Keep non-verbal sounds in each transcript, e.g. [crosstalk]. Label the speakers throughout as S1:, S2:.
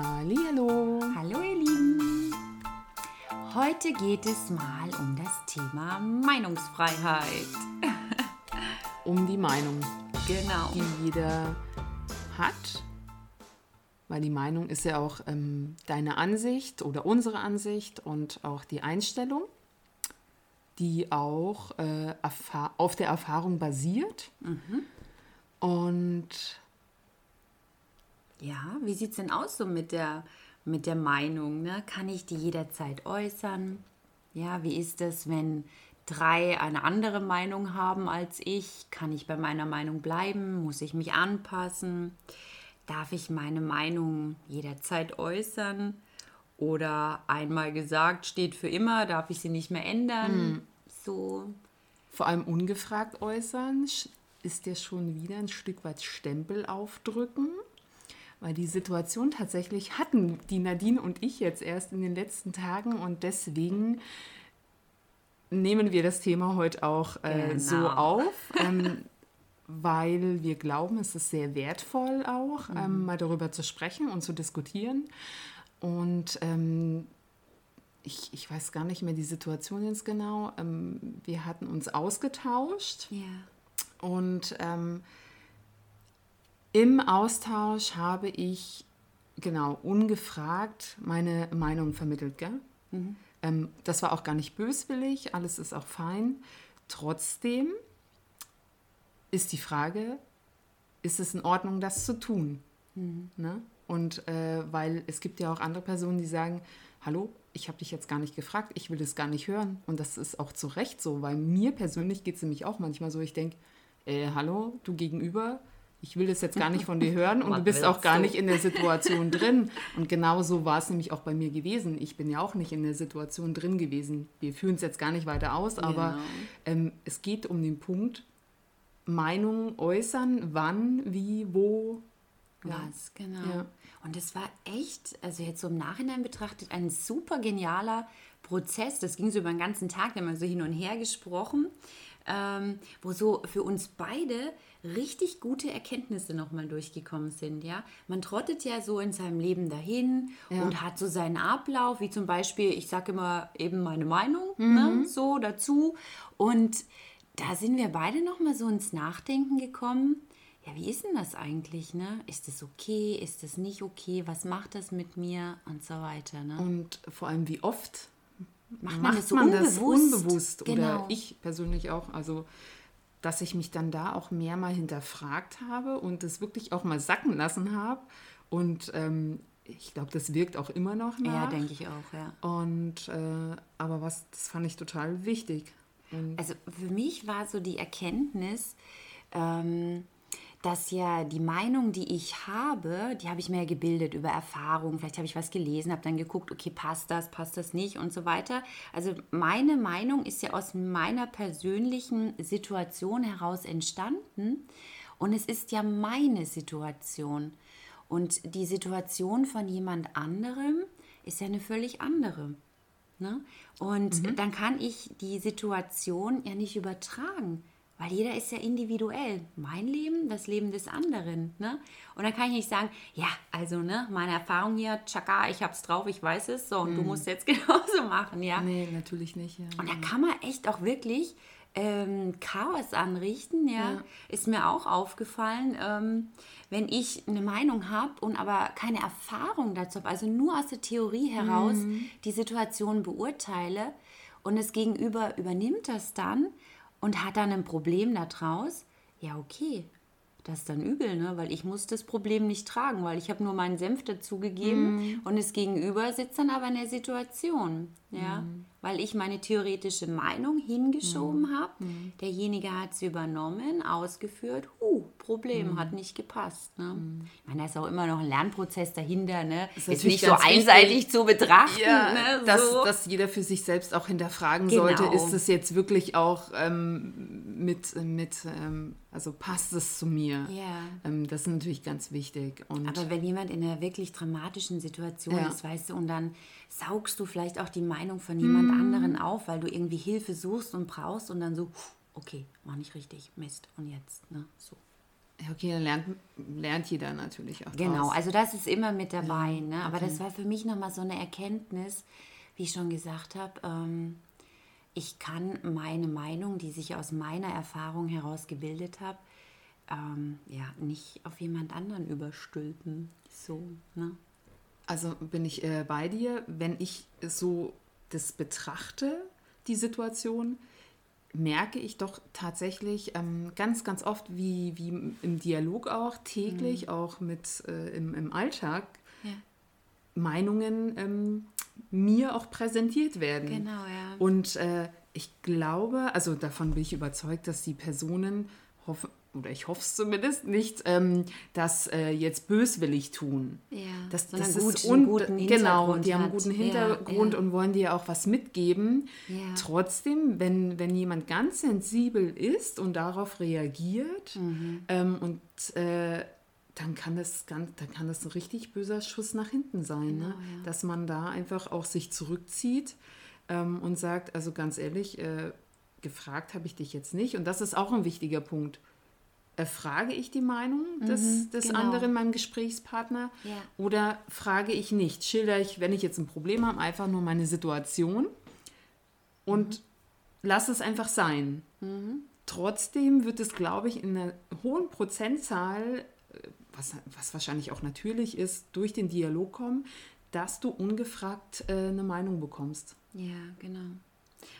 S1: Hallo.
S2: Hallo ihr Lieben. Heute geht es mal um das Thema Meinungsfreiheit. [laughs]
S1: Um die Meinung,
S2: Genau.
S1: die jeder hat. Weil die Meinung ist ja auch ähm, deine Ansicht oder unsere Ansicht und auch die Einstellung, die auch äh, auf der Erfahrung basiert. Und
S2: Ja, wie sieht es denn aus so mit der, mit der Meinung? Ne? Kann ich die jederzeit äußern? Ja, wie ist es, wenn drei eine andere Meinung haben als ich? Kann ich bei meiner Meinung bleiben? Muss ich mich anpassen? Darf ich meine Meinung jederzeit äußern? Oder einmal gesagt, steht für immer, darf ich sie nicht mehr ändern? So,
S1: vor allem ungefragt äußern, ist ja schon wieder ein Stück weit Stempel aufdrücken. Weil die Situation tatsächlich hatten die Nadine und ich jetzt erst in den letzten Tagen und deswegen nehmen wir das Thema heute auch äh, so
S2: Genau.
S1: auf, ähm, [laughs] weil wir glauben, es ist sehr wertvoll auch, ähm, mal darüber zu sprechen und zu diskutieren. Und ähm, ich, ich weiß gar nicht mehr die Situation jetzt genau. Ähm, wir hatten uns ausgetauscht
S2: ja.
S1: und ähm, im Austausch habe ich genau ungefragt meine Meinung vermittelt. Gell? Ähm, das war auch gar nicht böswillig, alles ist auch fein. Trotzdem ist die Frage, ist es in Ordnung, das zu tun? Ne? Und äh, weil es gibt ja auch andere Personen, die sagen, hallo, ich habe dich jetzt gar nicht gefragt, ich will es gar nicht hören. Und das ist auch zu Recht so, weil mir persönlich geht es nämlich auch manchmal so, ich denke, äh, hallo, du gegenüber, ich will das jetzt gar nicht von dir hören und du bist auch gar nicht in der Situation drin. Und genau so war es nämlich auch bei mir gewesen. Ich bin ja auch nicht in der Situation drin gewesen. Wir führen es jetzt gar nicht weiter aus, aber
S2: Genau.
S1: ähm, es geht um den Punkt, Meinungen äußern, wann, wie, wo.
S2: Was, genau.
S1: Ja.
S2: Und es war echt, also jetzt so im Nachhinein betrachtet, ein super genialer Prozess. Das ging so über den ganzen Tag, wir haben so hin und her gesprochen, ähm, wo so für uns beide richtig gute Erkenntnisse nochmal durchgekommen sind. Ja? Man trottet ja so in seinem Leben dahin
S1: Ja.
S2: und hat so seinen Ablauf, wie zum Beispiel, ich sage immer eben meine Meinung
S1: Mhm.
S2: ne, so dazu. Und da sind wir beide nochmal so ins Nachdenken gekommen. Ja, wie ist denn das eigentlich, ne? Ist das okay? Ist das nicht okay? Was macht das mit mir? Und so weiter, ne?
S1: Und vor allem, wie oft
S2: Macht man das so
S1: man das
S2: unbewusst?
S1: unbewusst?
S2: Genau.
S1: Oder ich persönlich auch. Also, dass ich mich dann da auch mehr mal hinterfragt habe und das wirklich auch mal sacken lassen habe. Und ähm, ich glaube, das wirkt auch immer noch nach.
S2: Ja, denke ich auch, ja.
S1: Und äh, aber was, das fand ich total wichtig. Und
S2: Also für mich war so die Erkenntnis, ähm, dass ja die Meinung, die ich habe, die habe ich mir ja gebildet über Erfahrung. Vielleicht habe ich was gelesen, habe dann geguckt, okay, passt das, passt das nicht und so weiter. Also meine Meinung ist ja aus meiner persönlichen Situation heraus entstanden und es ist ja meine Situation. Und die Situation von jemand anderem ist ja eine völlig andere. Ne? Und dann kann ich die Situation ja nicht übertragen, weil jeder ist ja individuell. Mein Leben, das Leben des anderen. Ne? Und dann kann ich nicht sagen, ja, also ne, meine Erfahrung hier, tschakka, ich hab's drauf, ich weiß es, so, und du musst jetzt [laughs] genauso machen, ja.
S1: nee, natürlich nicht. Ja.
S2: Und da kann man echt auch wirklich ähm, Chaos anrichten, ja.
S1: Ja.
S2: Ist mir auch aufgefallen, ähm, wenn ich eine Meinung habe und aber keine Erfahrung dazu habe, also nur aus der Theorie heraus die Situation beurteile und das Gegenüber übernimmt das dann und hat dann ein Problem daraus, ja okay, das ist dann übel, ne? weil ich muss das Problem nicht tragen, weil ich habe nur meinen Senf dazugegeben und das Gegenüber sitzt dann aber in der Situation, ja, weil ich meine theoretische Meinung hingeschoben habe, derjenige hat sie übernommen, ausgeführt, huh, Problem hat nicht gepasst. Ne? Ich meine, da ist auch immer noch ein Lernprozess dahinter, ne?
S1: Ist
S2: ist nicht so
S1: ganz wichtig.
S2: einseitig zu betrachten,
S1: Ja,
S2: ne?
S1: dass,
S2: so.
S1: dass jeder für sich selbst auch hinterfragen
S2: Genau.
S1: sollte, ist es jetzt wirklich auch ähm, mit, mit ähm, also passt es zu mir?
S2: Ja.
S1: Ähm, das ist natürlich ganz wichtig. Und
S2: Aber wenn jemand in einer wirklich dramatischen Situation
S1: Ja.
S2: ist, weißt du, und dann saugst du vielleicht auch die Meinung von jemand
S1: Mhm.
S2: anderen auf, weil du irgendwie Hilfe suchst und brauchst und dann so, okay, war nicht richtig, Mist, und jetzt, ne, so.
S1: Okay, dann lernt, lernt jeder natürlich auch.
S2: Genau,
S1: draus.
S2: also das ist immer mit dabei. Ja, ne? Aber okay. das war für mich nochmal so eine Erkenntnis, wie ich schon gesagt habe. Ähm, ich kann meine Meinung, die sich aus meiner Erfahrung heraus gebildet habe, ähm, ja, nicht auf jemand anderen überstülpen. So, ne?
S1: Also bin ich äh, bei dir, wenn ich so das betrachte, die Situation, merke ich doch tatsächlich ähm, ganz, ganz oft, wie, wie im Dialog auch, täglich, mhm. auch mit äh, im, im Alltag, ja. Meinungen ähm, mir auch präsentiert werden.
S2: Genau, ja.
S1: Und äh, ich glaube, also davon bin ich überzeugt, dass die Personen hoffen, oder ich hoffe es zumindest nicht, ähm, das äh, jetzt böswillig tun.
S2: Ja,
S1: das, das ist gut, un guten genau, die haben einen guten Hintergrund ja, ja. und wollen dir auch was mitgeben. Ja. Trotzdem, wenn, wenn jemand ganz sensibel ist und darauf reagiert mhm. ähm, und äh, dann kann das ganz, dann kann das ein richtig böser Schuss nach hinten sein, ne? genau, ne? dass man da einfach auch sich zurückzieht ähm, und sagt, also ganz ehrlich, äh, gefragt habe ich dich jetzt nicht. Und das ist auch ein wichtiger Punkt frage ich die Meinung des, mhm, des genau. anderen, meinem Gesprächspartner, ja. oder frage ich nicht? Schilder ich, wenn ich jetzt ein Problem habe, einfach nur meine Situation und mhm. lass es einfach sein. Mhm. Trotzdem wird es, glaube ich, in einer hohen Prozentzahl, äh, was, was wahrscheinlich auch natürlich ist, durch den Dialog kommen, dass du ungefragt äh, eine Meinung bekommst.
S2: Ja, genau.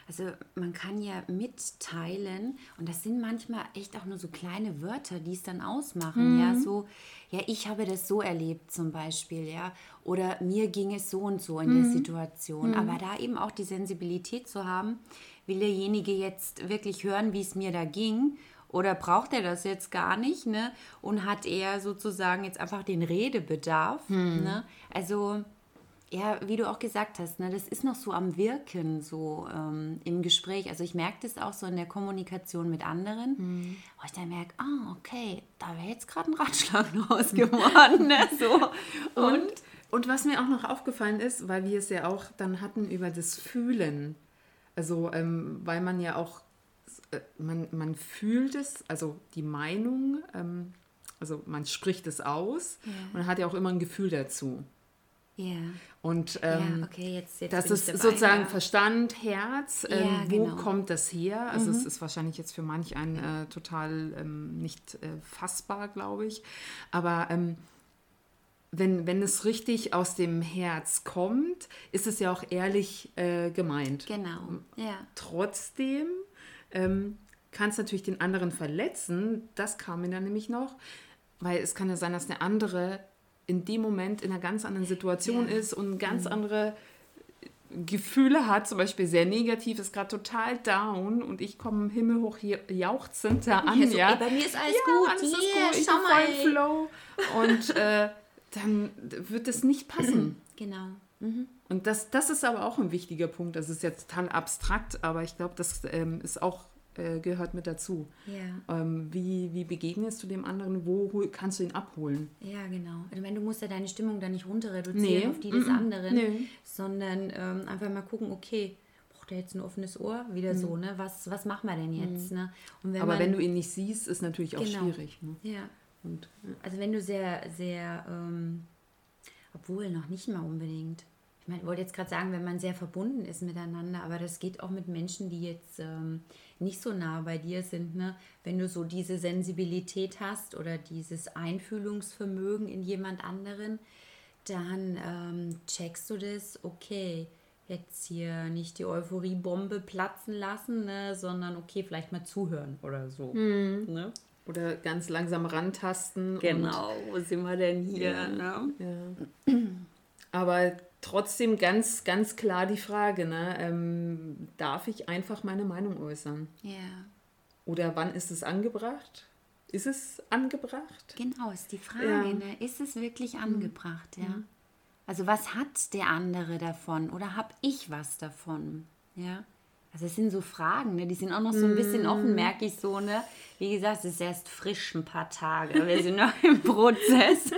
S2: Also man kann ja mitteilen und das sind manchmal echt auch nur so kleine Wörter, die es dann ausmachen. Mhm. Ja, so, ja, ich habe das so erlebt zum Beispiel, ja, oder mir ging es so und so in mhm. der Situation. Mhm. Aber da eben auch die Sensibilität zu haben, will derjenige jetzt wirklich hören, wie es mir da ging oder braucht er das jetzt gar nicht, ne? Und hat er sozusagen jetzt einfach den Redebedarf, mhm. ne? Also ja, wie du auch gesagt hast, ne, das ist noch so am Wirken, so ähm, im Gespräch. Also ich merke das auch so in der Kommunikation mit anderen, mhm. wo ich dann merke, ah, okay, da wäre jetzt gerade ein Ratschlag [laughs] raus geworden. ne, so. [laughs]
S1: und, und, und was mir auch noch aufgefallen ist, weil wir es ja auch dann hatten über das Fühlen. Also, ähm, weil man ja auch, äh, man, man fühlt es, also die Meinung, ähm, also man spricht es aus ja. und hat ja auch immer ein Gefühl dazu.
S2: Ja.
S1: Und ähm, ja, okay, jetzt, jetzt das ist dabei, sozusagen ja. Verstand, Herz. Ähm, ja, wo genau. kommt das her? Also mhm. es ist wahrscheinlich jetzt für manch einen äh, total ähm, nicht äh, fassbar, glaube ich. Aber ähm, wenn, wenn es richtig aus dem Herz kommt, ist es ja auch ehrlich äh, gemeint.
S2: Genau. Ja.
S1: Trotzdem ähm, kann es natürlich den anderen verletzen. Das kam mir dann nämlich noch, weil es kann ja sein, dass der andere in dem Moment in einer ganz anderen Situation ja. ist und ganz mhm. andere Gefühle hat, zum Beispiel sehr negativ, ist gerade total down und ich komme himmelhoch jauchzend da an. Ja, so,
S2: ja. Ey, bei mir ist alles ja, gut, alles yeah, ist gut. ich schau mal.
S1: Flow. Und [laughs] äh, dann wird es nicht passen. [clears throat]
S2: Genau.
S1: Mhm. Und das, das ist aber auch ein wichtiger Punkt. Das ist jetzt total abstrakt, aber ich glaube, das ähm, ist auch äh, gehört mit dazu.
S2: Ja.
S1: Ähm, wie, wie begegnest du dem anderen? Wo kannst du ihn abholen?
S2: Ja, genau. Ich meine, du musst ja deine Stimmung da nicht runter reduzieren nee. auf die des mm -mm. anderen, nee. sondern ähm, einfach mal gucken, okay, braucht er jetzt ein offenes Ohr? Wieder mhm. so, ne? Was, was machen wir denn jetzt? Mhm. Ne?
S1: Wenn Aber man, wenn du ihn nicht siehst, ist natürlich auch genau. schwierig. Ne?
S2: Ja. Und, Also wenn du sehr, sehr, ähm, obwohl noch nicht mal unbedingt. Ich meine, ich wollte jetzt gerade sagen, wenn man sehr verbunden ist miteinander, aber das geht auch mit Menschen, die jetzt ähm, nicht so nah bei dir sind, ne? wenn du so diese Sensibilität hast oder dieses Einfühlungsvermögen in jemand anderen, dann ähm, checkst du das, okay, jetzt hier nicht die Euphoriebombe platzen lassen, ne, sondern okay, vielleicht mal zuhören oder so.
S1: Hm. Ne? Oder ganz langsam rantasten.
S2: Genau, wo sind wir denn hier? Ja. Ne?
S1: Ja. Aber trotzdem ganz, ganz klar die Frage, ne? Ähm, darf ich einfach meine Meinung äußern?
S2: Ja.
S1: Oder wann ist es angebracht? Ist es angebracht?
S2: Genau, ist die Frage. Ja. Ne? Ist es wirklich mhm. angebracht? Mhm. Ja. Also was hat der andere davon oder habe ich was davon? Ja. Also es sind so Fragen, ne? die sind auch noch so ein bisschen offen, mhm. merke ich so. Ne? Wie gesagt, es ist erst frisch ein paar Tage. Wir sind noch im [laughs] Prozess.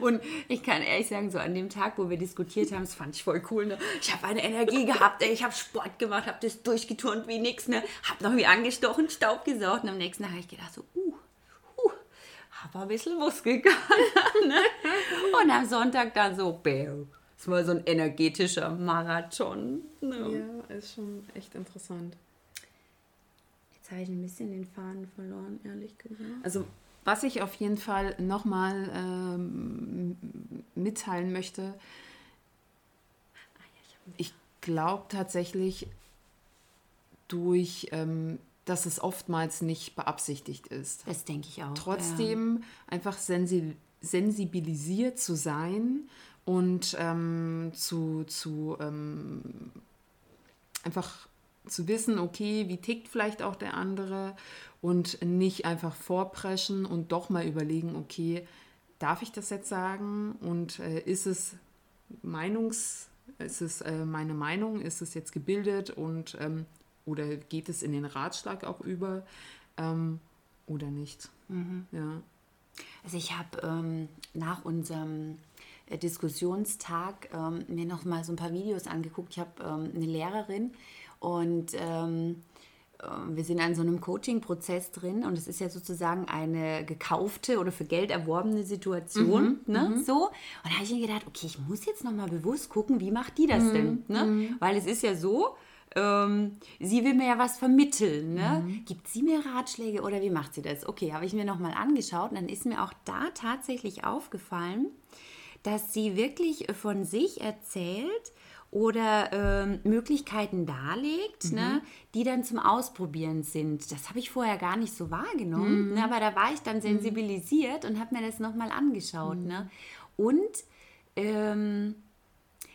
S2: Und ich kann ehrlich sagen, so an dem Tag, wo wir diskutiert haben, das fand ich voll cool. Ne? Ich habe eine Energie gehabt, ey. ich habe Sport gemacht, habe das durchgeturnt wie nix, ne? habe noch wie angestochen, Staub gesaugt. Und am nächsten Tag habe ich gedacht so, uh, habe ein bisschen Muskelkater. [laughs] Ne? Und am Sonntag dann so, Bäh. Es war so ein energetischer Marathon.
S1: Ne? Ja, ist schon echt interessant.
S2: Jetzt habe ich ein bisschen den Faden verloren, ehrlich gesagt.
S1: Also, was ich auf jeden Fall nochmal ähm, mitteilen möchte, ich glaube tatsächlich, durch, ähm, dass es oftmals nicht beabsichtigt ist.
S2: Das denke ich auch.
S1: Trotzdem ja. einfach sensi sensibilisiert zu sein und ähm, zu, zu ähm, einfach zu wissen, okay, wie tickt vielleicht auch der andere und nicht einfach vorpreschen und doch mal überlegen, okay, darf ich das jetzt sagen und äh, ist es Meinungs, ist es äh, meine Meinung, ist es jetzt gebildet und ähm, oder geht es in den Ratschlag auch über ähm, oder nicht? Mhm. Ja.
S2: Also ich habe ähm, nach unserem Diskussionstag ähm, mir noch mal so ein paar Videos angeguckt. Ich habe ähm, eine Lehrerin und ähm, äh, wir sind an so einem Coaching-Prozess drin und es ist ja sozusagen eine gekaufte oder für Geld erworbene Situation. Mhm, ne? Mhm. So. Und da habe ich mir gedacht, okay, ich muss jetzt nochmal bewusst gucken, wie macht die das mhm, denn? Ne? Mhm. Weil es ist ja so, ähm, sie will mir ja was vermitteln. Ne? Mhm. Gibt sie mir Ratschläge oder wie macht sie das? Okay, habe ich mir nochmal angeschaut und dann ist mir auch da tatsächlich aufgefallen, dass sie wirklich von sich erzählt oder ähm, Möglichkeiten darlegt, mhm. ne, die dann zum Ausprobieren sind. Das habe ich vorher gar nicht so wahrgenommen, mhm. ne, aber da war ich dann mhm. sensibilisiert und habe mir das nochmal angeschaut. Mhm. Ne? Und ähm,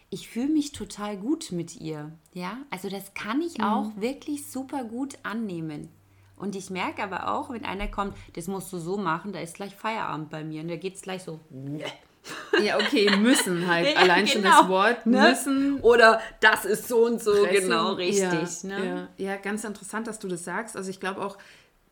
S2: ich fühle mich total gut mit ihr. Ja, also das kann ich mhm. auch wirklich super gut annehmen. Und ich merke aber auch, wenn einer kommt, das musst du so machen, da ist gleich Feierabend bei mir. Und da geht es gleich so, ne.
S1: Ja, okay, müssen halt. [laughs] Ja, Allein genau. schon das genau. Wort ne? müssen.
S2: Oder das ist so und so, Pressing. genau, richtig.
S1: Ja, ne? ja. ja, ganz interessant, dass du das sagst. Also ich glaube auch,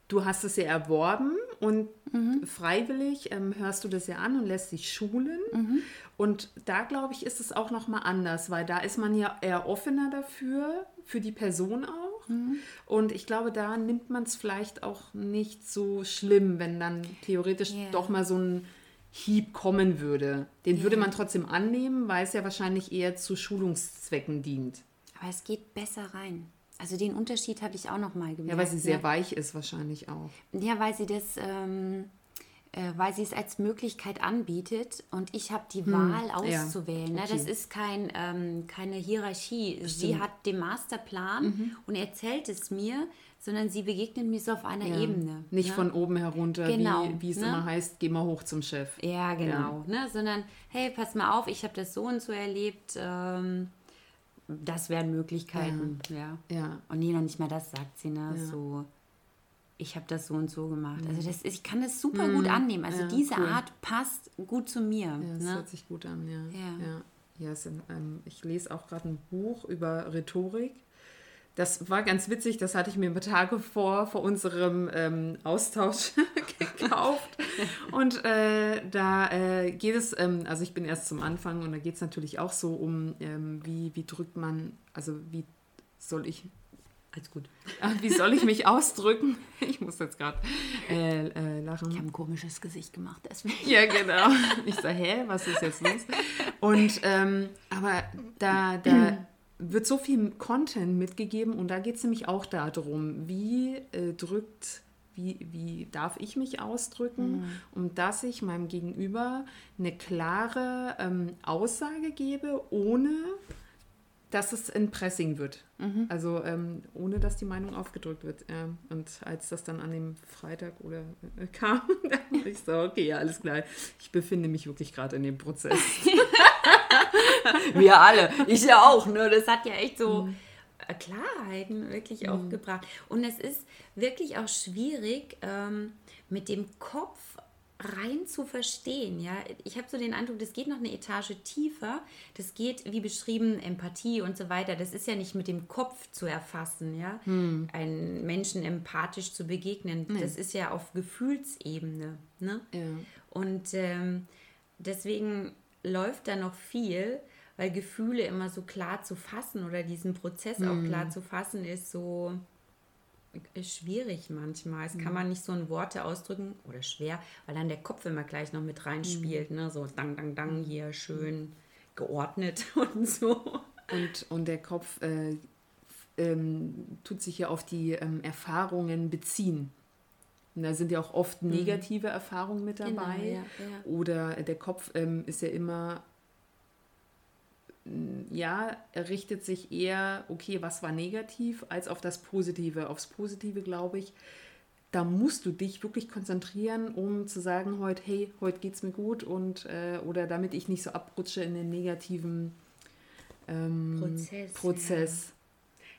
S1: du hast es ja erworben und mhm. freiwillig ähm, hörst du das ja an und lässt dich schulen. Mhm. Und da glaube ich, ist es auch nochmal anders, weil da ist man ja eher offener dafür, für die Person auch. Mhm. Und ich glaube, da nimmt man es vielleicht auch nicht so schlimm, wenn dann theoretisch yeah. doch mal so ein Hieb kommen würde. Den yeah. würde man trotzdem annehmen, weil es ja wahrscheinlich eher zu Schulungszwecken dient.
S2: Aber es geht besser rein. Also den Unterschied habe ich auch noch mal gemerkt.
S1: Ja, weil sie sehr ja. weich ist wahrscheinlich auch.
S2: Ja, weil sie das ähm, äh, weil sie es als Möglichkeit anbietet und ich habe die hm, Wahl auszuwählen. Ja, ne? okay. Das ist kein, ähm, keine Hierarchie. Stimmt. Sie hat den Masterplan mhm. und erzählt es mir, sondern sie begegnet mir so auf einer ja. Ebene.
S1: Nicht ne? von oben herunter, genau, wie, wie es ne? immer heißt, geh mal hoch zum Chef.
S2: Ja, genau. Ja. Ne? Sondern, hey, pass mal auf, ich habe das so und so erlebt. Ähm, das wären Möglichkeiten. Ja. ja. Und nee, noch nicht mal das sagt sie. Ne? So ich habe das so und so gemacht. Also das ist, ich kann das super mhm. gut annehmen. Also ja, diese cool. Art passt gut zu mir. Ja,
S1: das ne? hört sich gut an, ja. Ja, ja. ja sind, ähm, ich lese auch gerade ein Buch über Rhetorik. Das war ganz witzig, das hatte ich mir Tage vor, vor unserem ähm, Austausch [laughs] gekauft. Und äh, da äh, geht es, ähm, also ich bin erst zum Anfang und da geht es natürlich auch so um, ähm, wie, wie drückt man, also wie soll ich
S2: alles gut.
S1: Wie soll ich mich ausdrücken? [laughs] Ich muss jetzt gerade äh, äh, lachen.
S2: Ich habe ein komisches Gesicht gemacht, deswegen.
S1: Ja, genau. Ich sage, hä, was ist jetzt los? Und, ähm, aber da, da wird so viel Content mitgegeben und da geht es nämlich auch darum, wie äh, drückt, wie, wie darf ich mich ausdrücken, mhm. um dass ich meinem Gegenüber eine klare ähm, Aussage gebe, ohne dass es ein Pressing wird. Mhm. Also ähm, ohne dass die Meinung aufgedrückt wird. Ja. Und als das dann an dem Freitag oder äh, [laughs] kam, dann ich so, okay, ja, alles klar. Ich befinde mich wirklich gerade in dem Prozess. [laughs] [laughs]
S2: Wir alle. Ich ja auch. Ne? Das hat ja echt so mhm. Klarheiten wirklich mhm. auch gebracht. Und es ist wirklich auch schwierig, ähm, mit dem Kopf rein zu verstehen. Ja, ich habe so den Eindruck, das geht noch eine Etage tiefer. Das geht, wie beschrieben, Empathie und so weiter. Das ist ja nicht mit dem Kopf zu erfassen, ja, hm. einen Menschen empathisch zu begegnen. Nee. Das ist ja auf Gefühlsebene. Ne? Ja. Und ähm, deswegen läuft da noch viel, weil Gefühle immer so klar zu fassen oder diesen Prozess hm. auch klar zu fassen ist so schwierig manchmal. Es kann man nicht so in Worte ausdrücken oder schwer, weil dann der Kopf immer gleich noch mit reinspielt. Ne? So dang, dang, dang hier schön geordnet [laughs] und so.
S1: Und, und der Kopf äh, ähm, tut sich ja auf die ähm, Erfahrungen beziehen. Und da sind ja auch oft negative mhm. Erfahrungen mit dabei. Genau, ja, ja. Oder der Kopf ähm, ist ja immer, ja, er richtet sich eher, okay, was war negativ, als auf das Positive. Aufs Positive, glaube ich, da musst du dich wirklich konzentrieren, um zu sagen, heute, hey, heute geht es mir gut und äh, oder damit ich nicht so abrutsche in den negativen ähm, Prozess. Prozess.
S2: Ja.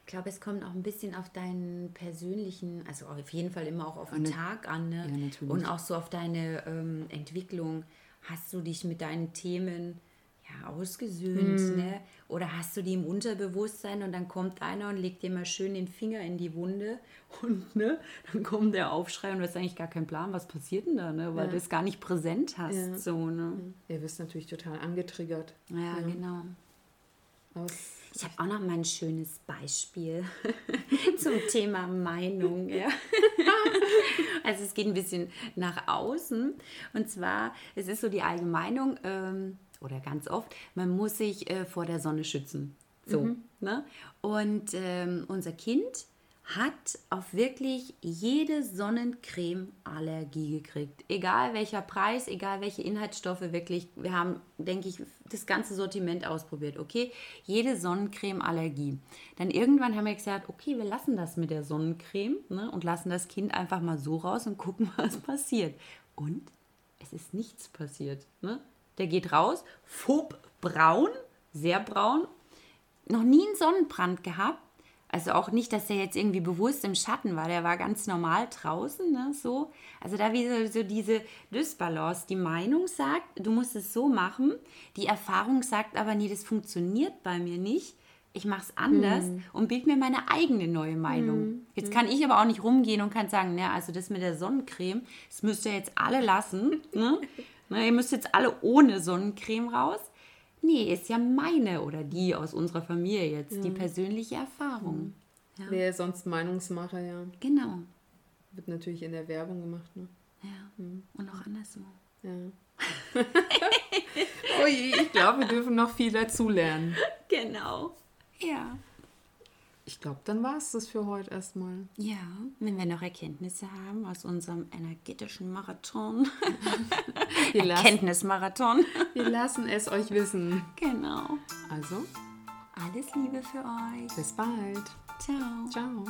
S2: Ich glaube, es kommt auch ein bisschen auf deinen persönlichen, also auf jeden Fall immer auch auf den Eine, Tag an ne? ja, und auch so auf deine ähm, Entwicklung. Hast du dich mit deinen Themen ja, ausgesöhnt, hm. ne? Oder hast du die im Unterbewusstsein und dann kommt einer und legt dir mal schön den Finger in die Wunde und ne, dann kommt der Aufschrei und du hast eigentlich gar keinen Plan, was passiert denn da, ne? Weil ja. du es gar nicht präsent hast. Ja. So, ne?
S1: Ja, wirst natürlich total angetriggert.
S2: Ja, ja. genau. Aus ich habe auch noch mal ein schönes Beispiel [laughs] zum Thema Meinung. Ja. [laughs] also es geht ein bisschen nach außen. Und zwar, es ist so die Allgemeinung, ähm, oder ganz oft, man muss sich äh, vor der Sonne schützen. So. Mhm. Ne? Und ähm, unser Kind hat auf wirklich jede Sonnencreme Allergie gekriegt. Egal welcher Preis, egal welche Inhaltsstoffe, wirklich. Wir haben, denke ich, das ganze Sortiment ausprobiert. Okay, jede Sonnencreme Allergie. Dann irgendwann haben wir gesagt, okay, wir lassen das mit der Sonnencreme ne, und lassen das Kind einfach mal so raus und gucken, [laughs] was passiert. Und es ist nichts passiert. Ne? Der geht raus, fob braun, sehr braun, noch nie einen Sonnenbrand gehabt. Also auch nicht, dass er jetzt irgendwie bewusst im Schatten war, der war ganz normal draußen, ne, so. Also da wie so, diese Dysbalance. Die Meinung sagt, du musst es so machen, die Erfahrung sagt aber, nee, das funktioniert bei mir nicht. Ich mache es anders hm. und bild mir meine eigene neue Meinung. Hm. Jetzt kann ich aber auch nicht rumgehen und kann sagen, ne, also das mit der Sonnencreme, das müsst ihr jetzt alle lassen. [laughs] ne? Na, ihr müsst jetzt alle ohne Sonnencreme raus. Nee, ist ja meine oder die aus unserer Familie jetzt, ja. die persönliche Erfahrung.
S1: Ja. Wer sonst Meinungsmacher, ja.
S2: Genau.
S1: Wird natürlich in der Werbung gemacht, ne?
S2: Ja. Mhm. Und auch anderswo.
S1: Ja. [laughs] Ui, ich glaube, wir dürfen noch viel dazulernen.
S2: Genau. Ja.
S1: Ich glaube, dann war es das für heute erstmal.
S2: Ja, wenn wir noch Erkenntnisse haben aus unserem energetischen Marathon. [laughs] Erkenntnismarathon.
S1: wir lassen es euch wissen.
S2: Genau.
S1: Also,
S2: alles Liebe für euch.
S1: Bis bald.
S2: Ciao.
S1: Ciao.